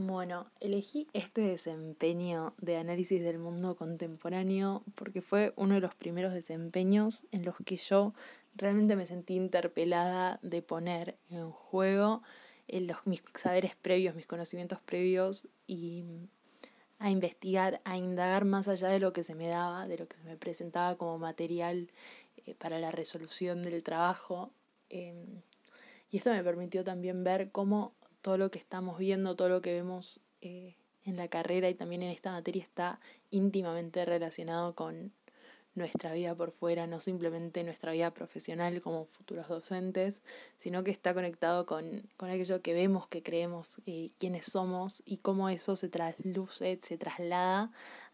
Bueno, elegí este desempeño de análisis del mundo contemporáneo porque fue uno de los primeros desempeños en los que yo realmente me sentí interpelada de poner en juego eh, los, mis saberes previos, mis conocimientos previos y a investigar, a indagar más allá de lo que se me daba, de lo que se me presentaba como material eh, para la resolución del trabajo. Em, y esto me permitió también ver cómo todo lo que estamos viendo, todo lo que vemos eh, en la carrera y también en esta materia está íntimamente relacionado con nuestra vida por fuera, no simplemente nuestra vida profesional como futuros docentes, sino que está conectado con, con aquello que vemos, que creemos, eh, quiénes somos y cómo eso se trasluce, se traslada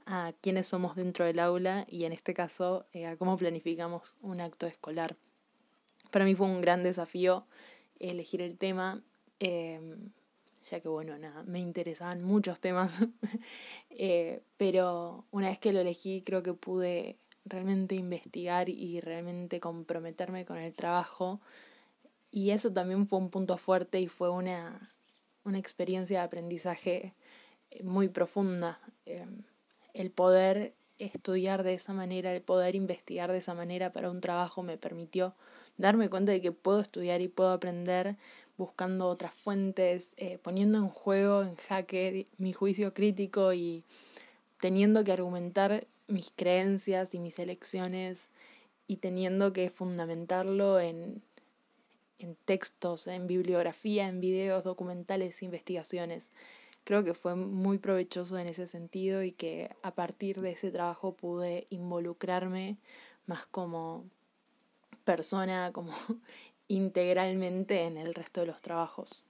a quiénes somos dentro del aula y en este caso eh, a cómo planificamos un acto escolar. Para mí fue un gran desafío elegir el tema Em, ya que bueno, nada, me interesaban muchos temas, eh, pero una vez que lo elegí creo que pude realmente investigar y realmente comprometerme con el trabajo y eso también fue un punto fuerte y fue una, una experiencia de aprendizaje eh, muy profunda. Em, el poder estudiar de esa manera, el poder investigar de esa manera para un trabajo me permitió darme cuenta de que puedo estudiar y puedo aprender buscando otras fuentes, eh, poniendo en juego, en jaque, mi juicio crítico y teniendo que argumentar mis creencias y mis elecciones y teniendo que fundamentarlo en, en textos, en bibliografía, en videos, documentales, investigaciones. Creo que fue muy provechoso en ese sentido y que a partir de ese trabajo pude involucrarme más como persona, como integralmente en el resto de los trabajos.